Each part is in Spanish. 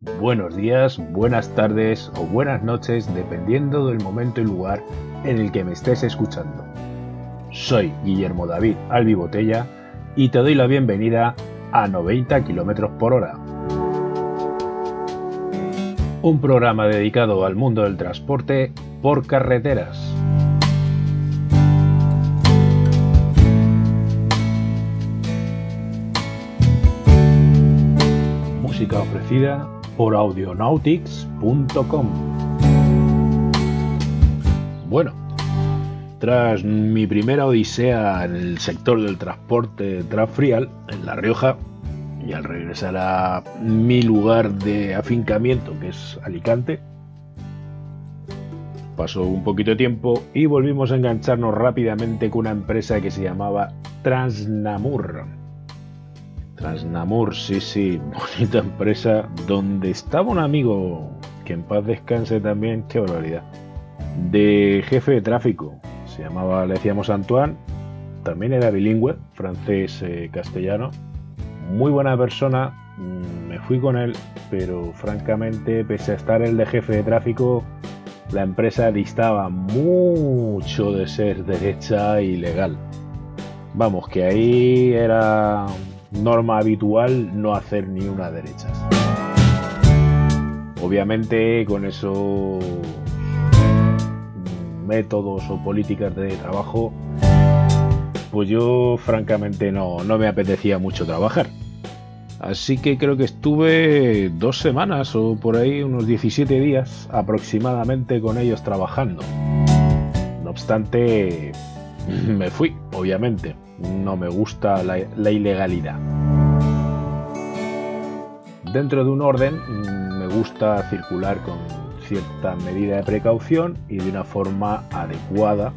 buenos días, buenas tardes o buenas noches, dependiendo del momento y lugar en el que me estés escuchando. Soy Guillermo David Albi Botella y te doy la bienvenida a 90 km por hora. Un programa dedicado al mundo del transporte por carreteras. Música ofrecida por audionautics.com. Bueno, tras mi primera odisea en el sector del transporte transfrial en La Rioja, y al regresar a mi lugar de afincamiento, que es Alicante, pasó un poquito de tiempo y volvimos a engancharnos rápidamente con una empresa que se llamaba Transnamur Transnamur, sí, sí, bonita empresa donde estaba un amigo que en paz descanse también, qué barbaridad, de jefe de tráfico. Se llamaba, le decíamos Antoine, también era bilingüe, francés-castellano. Eh, Muy buena persona, mm, me fui con él, pero francamente, pese a estar el de jefe de tráfico, la empresa distaba mucho de ser derecha y legal. Vamos, que ahí era norma habitual no hacer ni una derecha. Obviamente con esos métodos o políticas de trabajo, pues yo francamente no, no me apetecía mucho trabajar. Así que creo que estuve dos semanas o por ahí unos 17 días aproximadamente con ellos trabajando. No obstante, me fui, obviamente no me gusta la, ilegalidad. Dentro de un orden me gusta circular con cierta medida de precaución y de una forma adecuada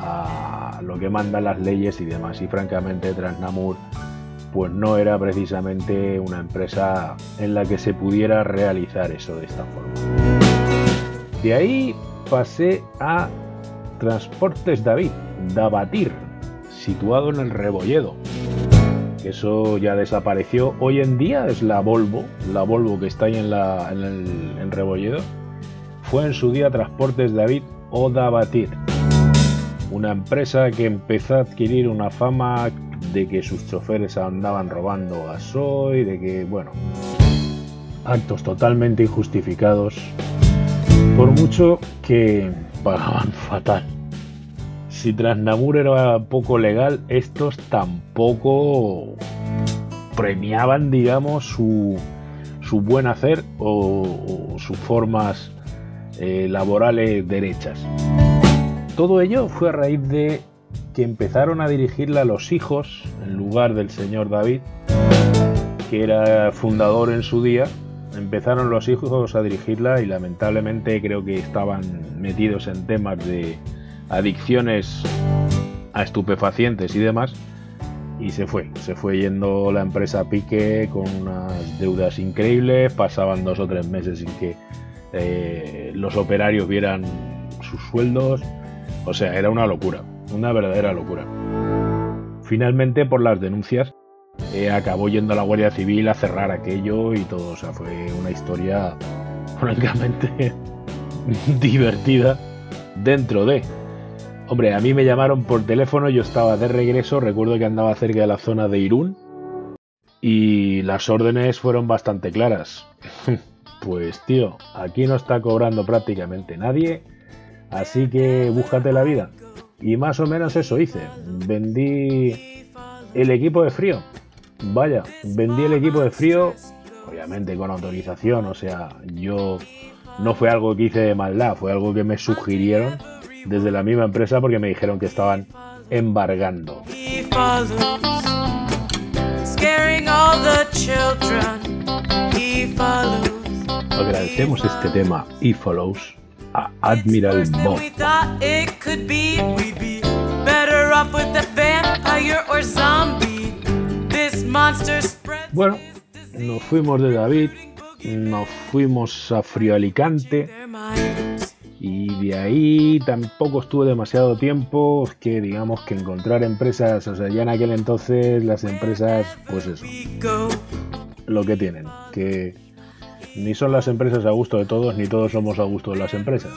a lo que mandan las leyes y demás. Y francamente Transnamur pues no era precisamente una empresa en la que se pudiera realizar eso de esta forma. De ahí pasé a Transportes David, Davatir, situado en el Rebolledo. Eso ya desapareció. Hoy en día es la Volvo, la Volvo que está ahí en, la, en, el, Rebolledo. Fue en su día Transportes David Odabatir, una empresa que empezó a adquirir una fama de que sus choferes andaban robando gasoil, de que, bueno, actos totalmente injustificados, por mucho que pagaban fatal si Transnamur era poco legal, estos tampoco premiaban, digamos, su, su buen hacer o, sus formas eh, laborales derechas. Todo ello fue a raíz de que empezaron a dirigirla los hijos en lugar del señor David, que era fundador en su día. Empezaron los hijos a dirigirla y lamentablemente creo que estaban metidos en temas de, adicciones a estupefacientes y demás. Y se fue, se fue yendo la empresa Pique con unas deudas increíbles, pasaban dos o tres meses sin que eh, los operarios vieran sus sueldos, o sea, era una locura, una verdadera locura. Finalmente, por las denuncias, eh, acabó yendo a la Guardia Civil a cerrar aquello y todo, o sea, fue una historia francamente divertida dentro de Hombre, a mí me llamaron por teléfono, yo estaba de regreso, recuerdo que andaba cerca de la zona de Irún y las órdenes fueron bastante claras. pues tío, aquí no está cobrando prácticamente nadie, así que búscate la vida. Y más o menos eso hice. Vendí el equipo de frío. Vaya, vendí el equipo de frío, obviamente con autorización, o sea, yo no fue algo que hice de maldad, fue algo que me sugirieron desde la misma empresa porque me dijeron que estaban embargando. Agradecemos este tema y follows a Admiral Bob. Bueno, nos fuimos de David, nos fuimos a Frío Alicante y de ahí tampoco estuve demasiado tiempo, que digamos que encontrar empresas, o sea, ya en aquel entonces las empresas, pues eso, lo que tienen, que ni son las empresas a gusto de todos, ni todos somos a gusto de las empresas.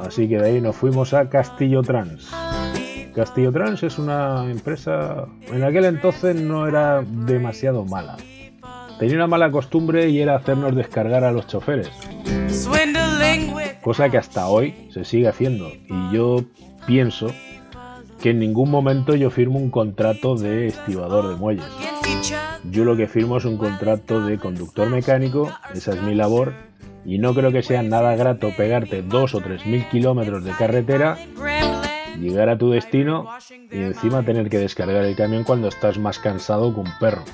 Así que de ahí nos fuimos a Castillo Trans. Castillo Trans es una empresa, en aquel entonces no era demasiado mala. Tenía una mala costumbre y era hacernos descargar a los choferes. Cosa que hasta hoy se sigue haciendo. Y yo pienso que en ningún momento yo firmo un contrato de estibador de muelles. Yo lo que firmo es un contrato de conductor mecánico, esa es mi labor, y no creo que sea nada grato pegarte dos o tres mil kilómetros de carretera, llegar a tu destino y encima tener que descargar el camión cuando estás más cansado que un perro.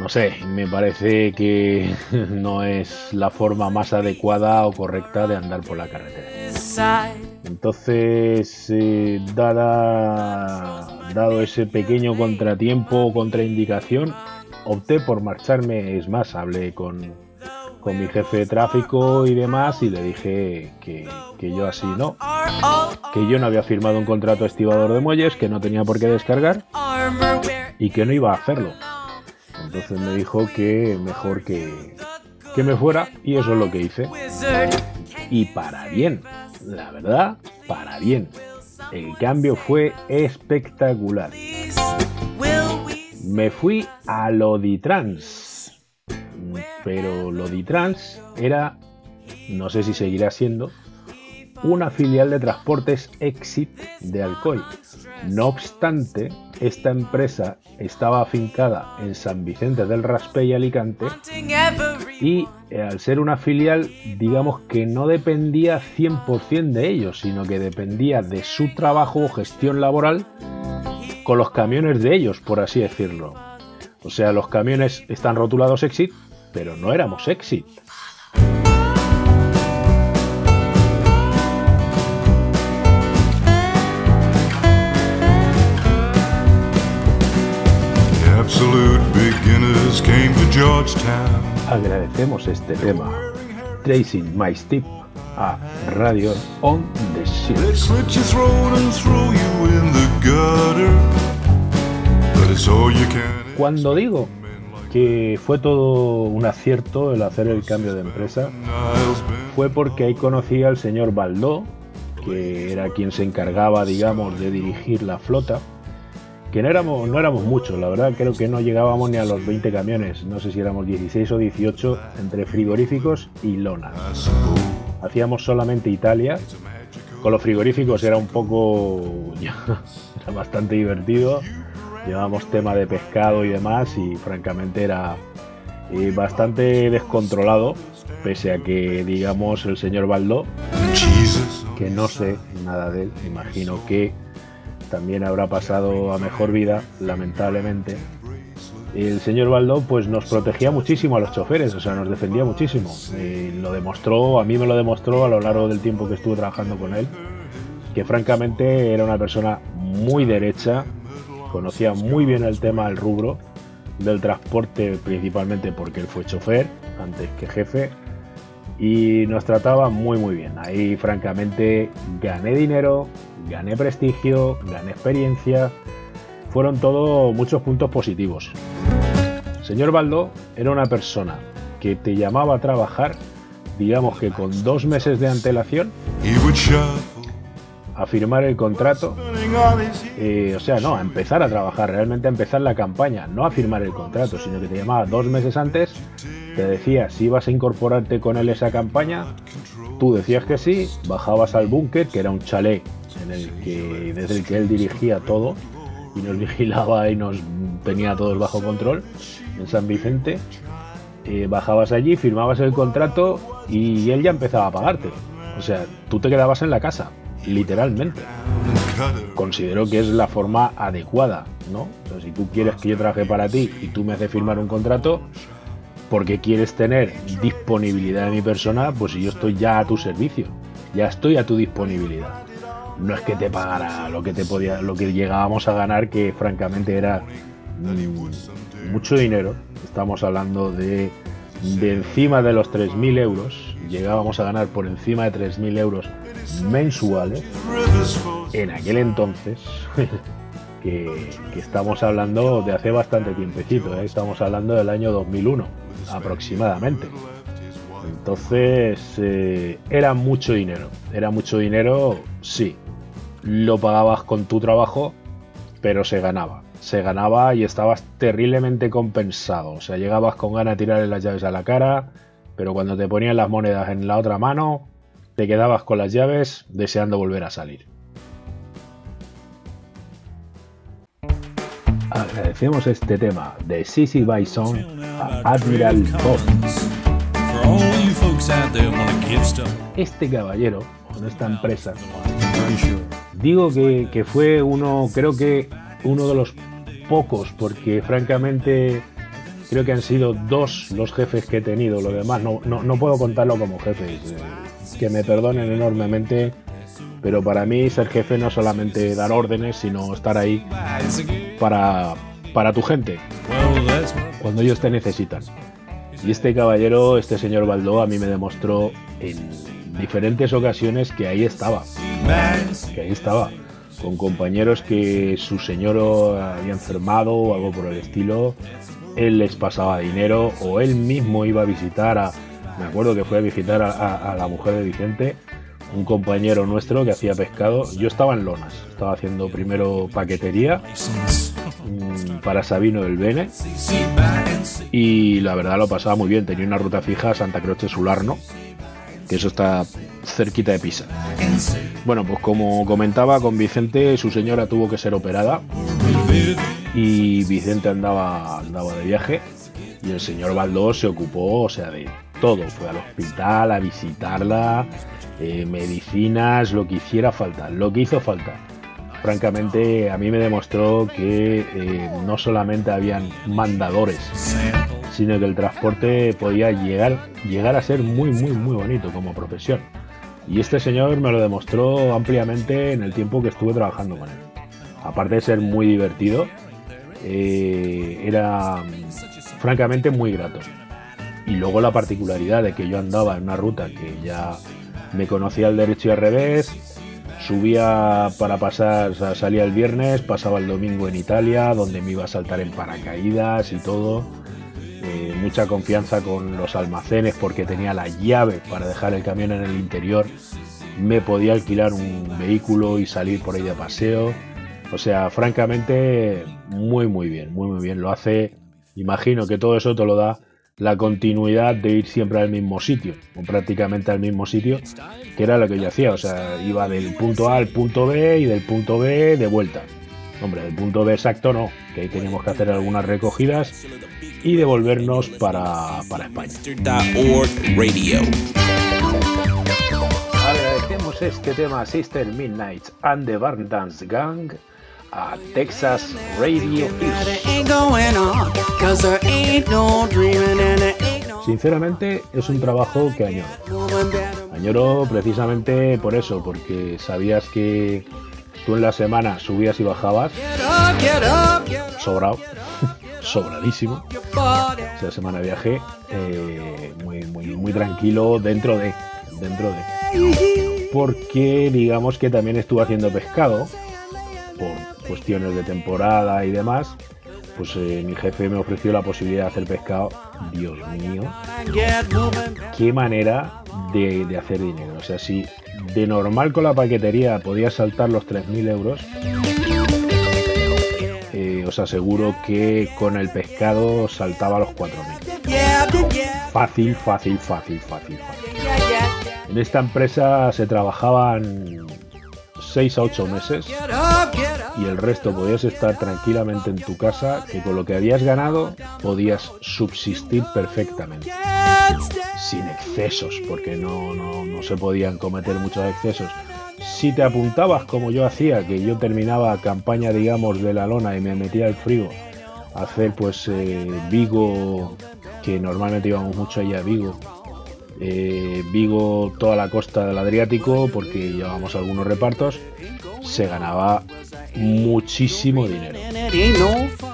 No sé, me parece que no es la forma más adecuada o correcta de andar por la carretera. Entonces, eh, dado ese pequeño contratiempo o contraindicación, opté por marcharme. Es más, hablé con, mi jefe de tráfico y demás y le dije que, que, yo así no, que yo no había firmado un contrato estibador de muelles, que no tenía por qué descargar y que no iba a hacerlo. Entonces me dijo que mejor que, que me fuera y eso es lo que hice. Y para bien, la verdad, para bien. El cambio fue espectacular. Me fui a Loditrans, pero Loditrans era, no sé si seguirá siendo, una filial de transportes Exit de Alcoy. No obstante, esta empresa estaba afincada en San Vicente del Raspey y Alicante y eh, al ser una filial, digamos que no dependía 100% de ellos, sino que dependía de su trabajo o gestión laboral con los camiones de ellos, por así decirlo. O sea, los camiones están rotulados Exit, pero no éramos Exit. Agradecemos este tema, Tracing My Step, a Radio on the Ship. Cuando digo que fue todo un acierto el hacer el cambio de empresa, fue porque ahí conocí al señor Baldó, que era quien se encargaba, digamos, de dirigir la flota que no éramos, no éramos muchos, la verdad creo que no llegábamos ni a los 20 camiones, no sé si éramos 16 o 18 entre frigoríficos y lona. Hacíamos solamente Italia, con los frigoríficos era un poco, era bastante divertido, llevábamos tema de pescado y demás y francamente era eh, bastante descontrolado, pese a que digamos el señor Baldó, que no sé nada de él, imagino que también habrá pasado a mejor vida, lamentablemente. El señor Baldó pues nos protegía muchísimo a los choferes, o sea, nos defendía muchísimo. Y lo demostró, a mí me lo demostró a lo largo del tiempo que estuve trabajando con él, que francamente era una persona muy derecha, conocía muy bien el tema del rubro del transporte, principalmente porque él fue chofer antes que jefe, y nos trataba muy muy bien. Ahí francamente gané dinero, gané prestigio, gané experiencia, fueron todo muchos puntos positivos. señor Baldo era una persona que te llamaba a trabajar, digamos que con dos meses de antelación, a firmar el contrato, o sea, no, a empezar a trabajar, realmente a empezar la campaña, no a firmar el contrato, sino que te llamaba dos meses antes, te decía si ibas a incorporarte con él esa campaña, tú decías que sí, bajabas al búnker, que era un chalet en el que, desde el que él dirigía todo y nos vigilaba y nos tenía todos bajo control en San Vicente. Eh, bajabas allí, firmabas el contrato y él ya empezaba a pagarte. O sea, tú te quedabas en la casa literalmente. Considero que es la forma adecuada, ¿no? si tú quieres que yo trabaje para ti y tú me haces firmar un contrato, porque quieres tener disponibilidad de mi persona, pues yo estoy ya a tu servicio, ya estoy a tu disponibilidad. No es que te pagara lo que te podía, lo que llegábamos a ganar, que francamente era mucho dinero. Estamos hablando de, de encima de los 3.000 euros. Llegábamos a ganar por encima de 3.000 euros mensuales en aquel entonces, que, estamos hablando de hace bastante tiempecito, ¿eh? estamos hablando del año 2001, aproximadamente. Entonces, eh, era mucho dinero. Era mucho dinero, sí. Lo pagabas con tu trabajo, pero se ganaba. Se ganaba y estabas terriblemente compensado. O sea, llegabas con ganas de tirarle las llaves a la cara, pero cuando te ponían las monedas en la otra mano, te quedabas con las llaves deseando volver a salir. Agradecemos este tema de Sissy Bison a Admiral Bob. Este caballero, con esta empresa, digo que, que, fue uno, creo que uno de los pocos, porque francamente creo que han sido dos los jefes que he tenido, lo demás no, no, no puedo contarlo como jefes, eh, que me perdonen enormemente, pero para mí ser jefe no es solamente dar órdenes, sino estar ahí para, para tu gente, cuando ellos te necesitan. Y este caballero, este señor Baldó, a mí me demostró en diferentes ocasiones que ahí estaba. Que ahí estaba. Con compañeros que su señor había enfermado o algo por el estilo. Él les pasaba dinero o él mismo iba a visitar a. Me acuerdo que fue a visitar a, la mujer de Vicente, un compañero nuestro que hacía pescado. Yo estaba en Lonas, estaba haciendo primero paquetería mm, para Sabino del Bene y la verdad lo pasaba muy bien. Tenía una ruta fija Santa Croce Sularno, que eso está cerquita de Pisa. Bueno, pues como comentaba con Vicente, su señora tuvo que ser operada y Vicente andaba, andaba de viaje y el señor Baldós se ocupó, o sea, de todo. Fue al hospital a visitarla, medicinas, lo que hiciera falta, lo que hizo falta francamente a mí me demostró que eh, no solamente habían mandadores, sino que el transporte podía llegar, llegar a ser muy, muy, muy bonito como profesión. Y este señor me lo demostró ampliamente en el tiempo que estuve trabajando con él. Aparte de ser muy divertido, eh, era francamente muy grato. Y luego la particularidad de que yo andaba en una ruta que ya me conocía al derecho y al revés, subía para pasar, salía el viernes, pasaba el domingo en Italia, donde me iba a saltar en paracaídas y todo. Eh, mucha confianza con los almacenes porque tenía la llave para dejar el camión en el interior. Me podía alquilar un vehículo y salir por ahí de paseo. O sea, francamente, muy, muy bien, muy, muy bien. Lo hace, imagino que todo eso te lo da la continuidad de ir siempre al mismo sitio, o prácticamente al mismo sitio, que era lo que yo hacía, o sea, iba del punto A al punto B y del punto B de vuelta. Hombre, del punto B exacto no, que ahí teníamos que hacer algunas recogidas y devolvernos para, para España. Agradecemos este tema Sister Midnight and the Barn Dance Gang a Texas Radio Sinceramente es un trabajo que añoro. Añoro precisamente por eso, porque sabías que tú en la semana subías y bajabas. Sobrado. Sobradísimo. Esa semana viajé eh, muy, muy, muy tranquilo dentro de. Dentro de. Porque digamos que también estuve haciendo pescado por cuestiones de temporada y demás, pues eh, mi jefe me ofreció la posibilidad de hacer pescado. Dios mío, qué manera de, hacer dinero. O sea, si de normal con la paquetería podía saltar los 3.000 euros, eh, os aseguro que con el pescado saltaba los 4.000. Fácil, fácil, fácil, fácil, fácil. En esta empresa se trabajaban 6 a 8 meses y el resto podías estar tranquilamente en tu casa, que con lo que habías ganado podías subsistir perfectamente. Sin excesos, porque no, no, se podían cometer muchos excesos. Si te apuntabas como yo hacía, que yo terminaba campaña, digamos, de la lona y me metía al frío a hacer pues eh, Vigo, que normalmente íbamos mucho allá a Vigo, eh, Vigo, toda la costa del Adriático, porque llevábamos algunos repartos, se ganaba muchísimo dinero.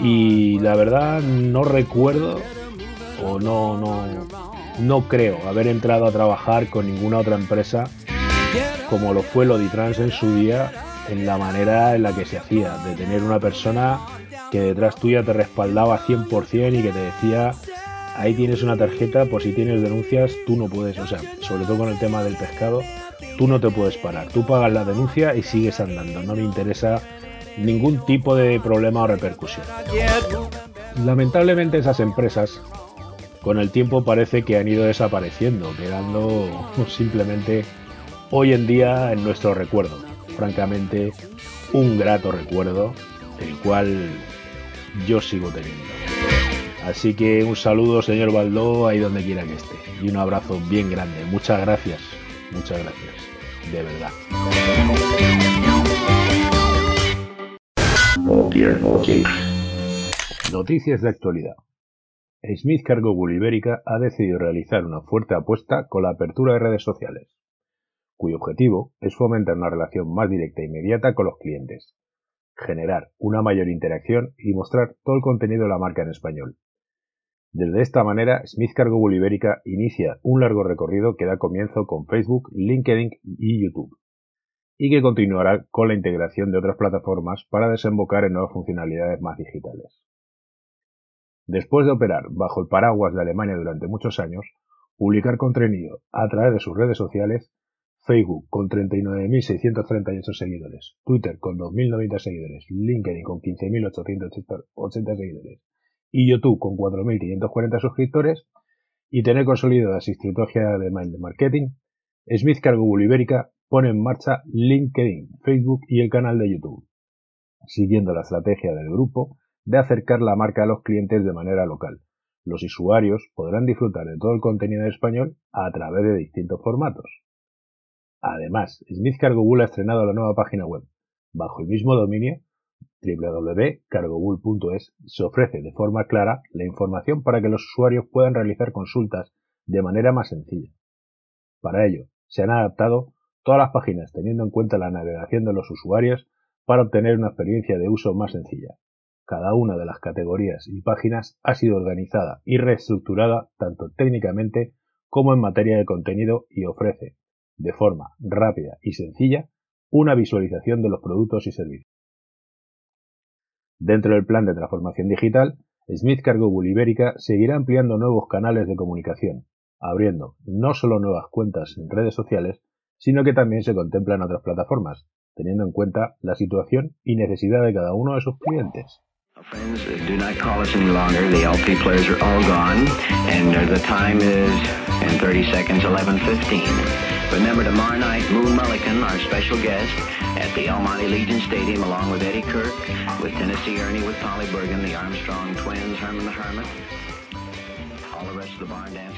Y la verdad no recuerdo o no, no, no creo haber entrado a trabajar con ninguna otra empresa como lo fue Loditrans en su día, en la manera en la que se hacía, de tener una persona que detrás tuya te respaldaba 100% y que te decía ahí tienes una tarjeta por si tienes denuncias, tú no puedes, o sea, sobre todo con el tema del pescado, tú no te puedes parar. Tú pagas la denuncia y sigues andando. No me interesa ningún tipo de problema o repercusión. Lamentablemente esas empresas con el tiempo parece que han ido desapareciendo, quedando simplemente hoy en día en nuestro recuerdo. Francamente, un grato recuerdo, el cual yo sigo teniendo. Así que un saludo, señor Baldó, ahí donde quiera que esté. Y un abrazo bien grande. Muchas gracias. Muchas gracias. De verdad. Noticias de actualidad. Smith Cargo Ibérica ha decidido realizar una fuerte apuesta con la apertura de redes sociales, cuyo objetivo es fomentar una relación más directa e inmediata con los clientes, generar una mayor interacción y mostrar todo el contenido de la marca en español, desde esta manera, Smith Cargo Ibérica inicia un largo recorrido que da comienzo con Facebook, LinkedIn y YouTube, y que continuará con la integración de otras plataformas para desembocar en nuevas funcionalidades más digitales. Después de operar bajo el paraguas de Alemania durante muchos años, publicar contenido a través de sus redes sociales, Facebook con 39.638 seguidores, Twitter con 2.090 seguidores, LinkedIn con 15.880 seguidores y YouTube con 4.540 suscriptores y tener consolidada su estrategia de marketing, Smith Cargo Ibérica pone en marcha LinkedIn, Facebook y el canal de YouTube, siguiendo la estrategia del grupo de acercar la marca a los clientes de manera local. Los usuarios podrán disfrutar de todo el contenido en español a través de distintos formatos. Además, Smith Cargo ha estrenado la nueva página web, bajo el mismo dominio www.cargobull.es se ofrece de forma clara la información para que los usuarios puedan realizar consultas de manera más sencilla. Para ello, se han adaptado todas las páginas teniendo en cuenta la navegación de los usuarios para obtener una experiencia de uso más sencilla. Cada una de las categorías y páginas ha sido organizada y reestructurada tanto técnicamente como en materia de contenido y ofrece, de forma rápida y sencilla, una visualización de los productos y servicios. Dentro del plan de transformación digital, Smith Cargo Bull Ibérica seguirá ampliando nuevos canales de comunicación, abriendo no solo nuevas cuentas en redes sociales, sino que también se contemplan otras plataformas, teniendo en cuenta la situación y necesidad de cada uno de sus clientes. The LP players are all gone, and uh, the time is in 30 seconds, 11:15. Remember tomorrow night, Moon Mullican, our special guest, at the El Legion Stadium, along with Eddie Kirk, with Tennessee Ernie, with Polly Bergen, the Armstrong twins, Herman the Hermit, all the rest of the barn dance.